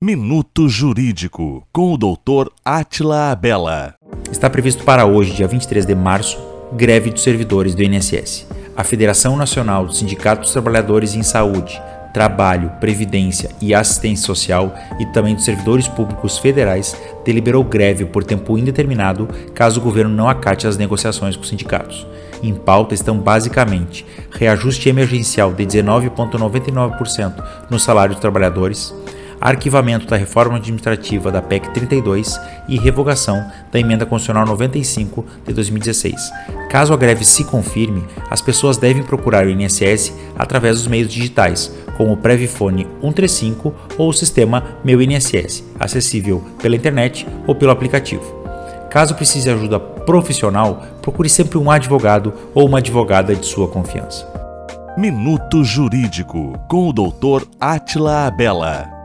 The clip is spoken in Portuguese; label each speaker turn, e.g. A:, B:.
A: Minuto Jurídico, com o Dr. Atila Abela.
B: Está previsto para hoje, dia 23 de março, greve dos servidores do INSS. A Federação Nacional dos Sindicatos dos Trabalhadores em Saúde, Trabalho, Previdência e Assistência Social e também dos servidores públicos federais deliberou greve por tempo indeterminado caso o governo não acate as negociações com os sindicatos. Em pauta estão basicamente reajuste emergencial de 19,99% no salário dos trabalhadores, arquivamento da reforma administrativa da PEC 32 e revogação da emenda constitucional 95 de 2016. Caso a greve se confirme, as pessoas devem procurar o INSS através dos meios digitais, como o Previfone 135 ou o sistema Meu INSS, acessível pela internet ou pelo aplicativo. Caso precise ajuda profissional, procure sempre um advogado ou uma advogada de sua confiança.
A: Minuto Jurídico, com o Dr. Atila Abela.